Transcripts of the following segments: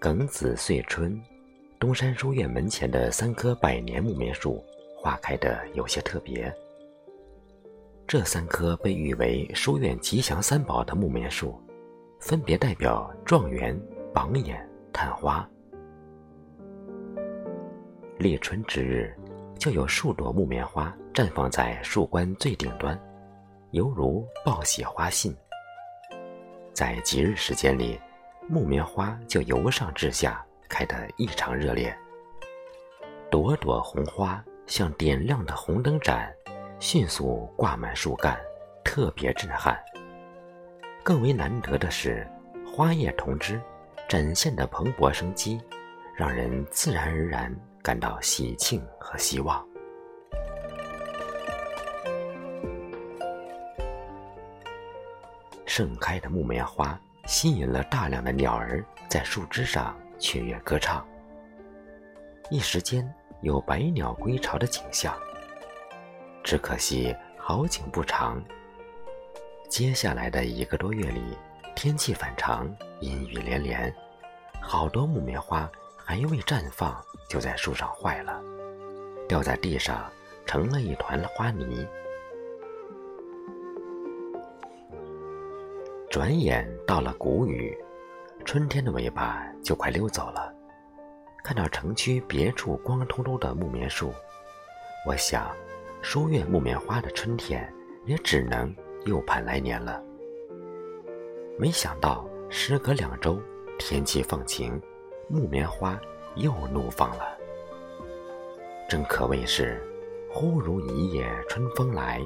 庚子岁春，东山书院门前的三棵百年木棉树花开的有些特别。这三棵被誉为书院吉祥三宝的木棉树，分别代表状元、榜眼、探花。立春之日，就有数朵木棉花绽放在树冠最顶端，犹如报喜花信。在吉日时间里，木棉花就由上至下开得异常热烈，朵朵红花像点亮的红灯盏。迅速挂满树干，特别震撼。更为难得的是，花叶同枝展现的蓬勃生机，让人自然而然感到喜庆和希望。盛开的木棉花吸引了大量的鸟儿在树枝上雀跃歌唱，一时间有百鸟归巢的景象。只可惜好景不长。接下来的一个多月里，天气反常，阴雨连连，好多木棉花还未绽放，就在树上坏了，掉在地上，成了一团花泥。转眼到了谷雨，春天的尾巴就快溜走了。看到城区别处光秃秃的木棉树，我想。书院木棉花的春天也只能又盼来年了。没想到时隔两周，天气放晴，木棉花又怒放了。真可谓是“忽如一夜春风来，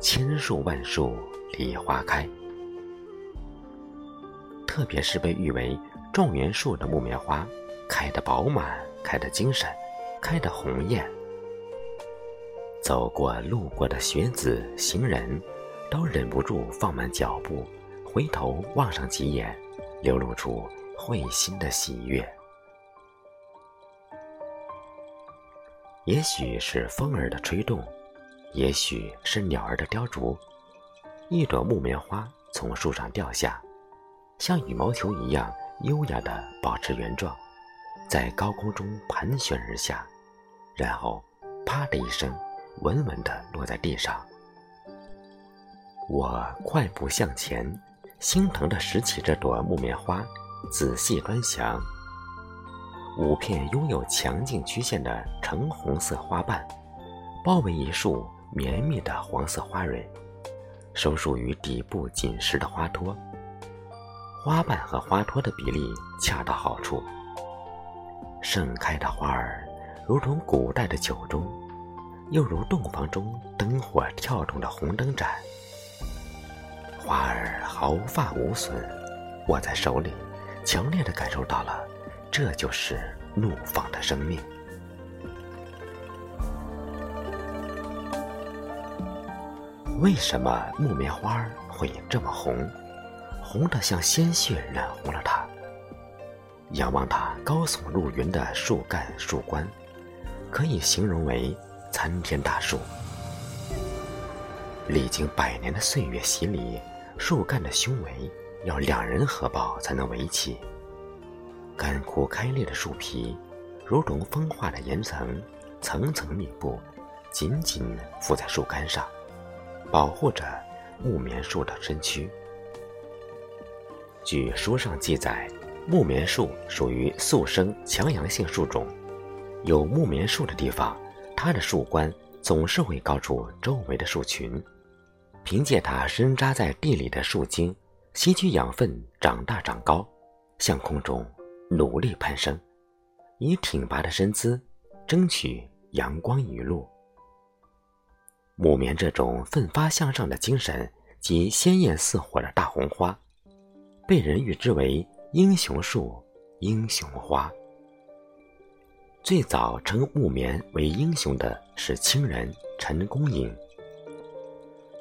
千树万树梨花开”。特别是被誉为状元树的木棉花，开得饱满，开得精神，开得红艳。走过路过的学子、行人，都忍不住放慢脚步，回头望上几眼，流露出会心的喜悦。也许是风儿的吹动，也许是鸟儿的雕琢，一朵木棉花从树上掉下，像羽毛球一样优雅地保持原状，在高空中盘旋而下，然后啪的一声。稳稳地落在地上，我快步向前，心疼地拾起这朵木棉花，仔细端详。五片拥有强劲曲线的橙红色花瓣，包围一束绵密的黄色花蕊，收束于底部紧实的花托。花瓣和花托的比例恰到好处，盛开的花儿如同古代的酒盅。又如洞房中灯火跳动的红灯盏，花儿毫发无损，握在手里，强烈的感受到了，这就是怒放的生命。为什么木棉花会这么红？红的像鲜血染红了它。仰望它高耸入云的树干树冠，可以形容为。参天大树，历经百年的岁月洗礼，树干的胸围要两人合抱才能围起。干枯开裂的树皮，如同风化的岩层，层层密布，紧紧附在树干上，保护着木棉树的身躯。据书上记载，木棉树属于速生强阳性树种，有木棉树的地方。它的树冠总是会高出周围的树群，凭借它深扎在地里的树茎，吸取养分，长大长高，向空中努力攀升，以挺拔的身姿争取阳光雨露。木棉这种奋发向上的精神及鲜艳似火的大红花，被人誉之为英雄树、英雄花。最早称木棉为英雄的是清人陈公颖。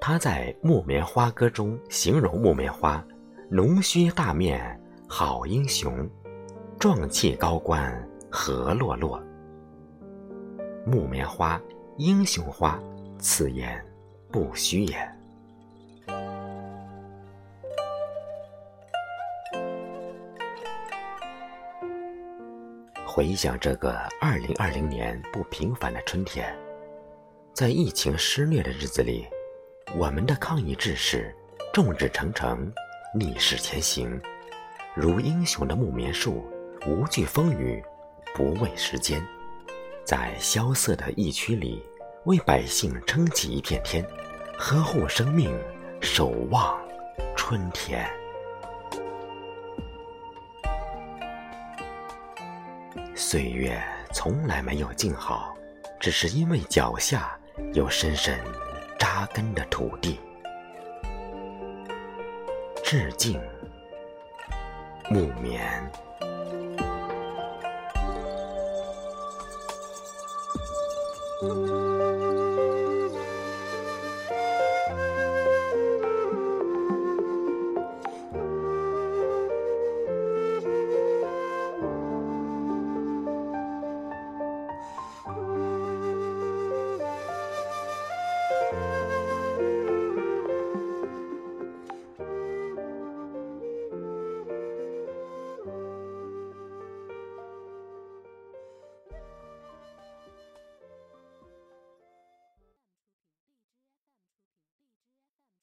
他在《木棉花歌》中形容木棉花：“浓须大面好英雄，壮气高冠何落落。”木棉花，英雄花，此言不虚也。回想这个二零二零年不平凡的春天，在疫情肆虐的日子里，我们的抗疫志士众志成城，逆势前行，如英雄的木棉树，无惧风雨，不畏时间，在萧瑟的疫区里，为百姓撑起一片天，呵护生命，守望春天。岁月从来没有静好，只是因为脚下有深深扎根的土地。致敬，木棉。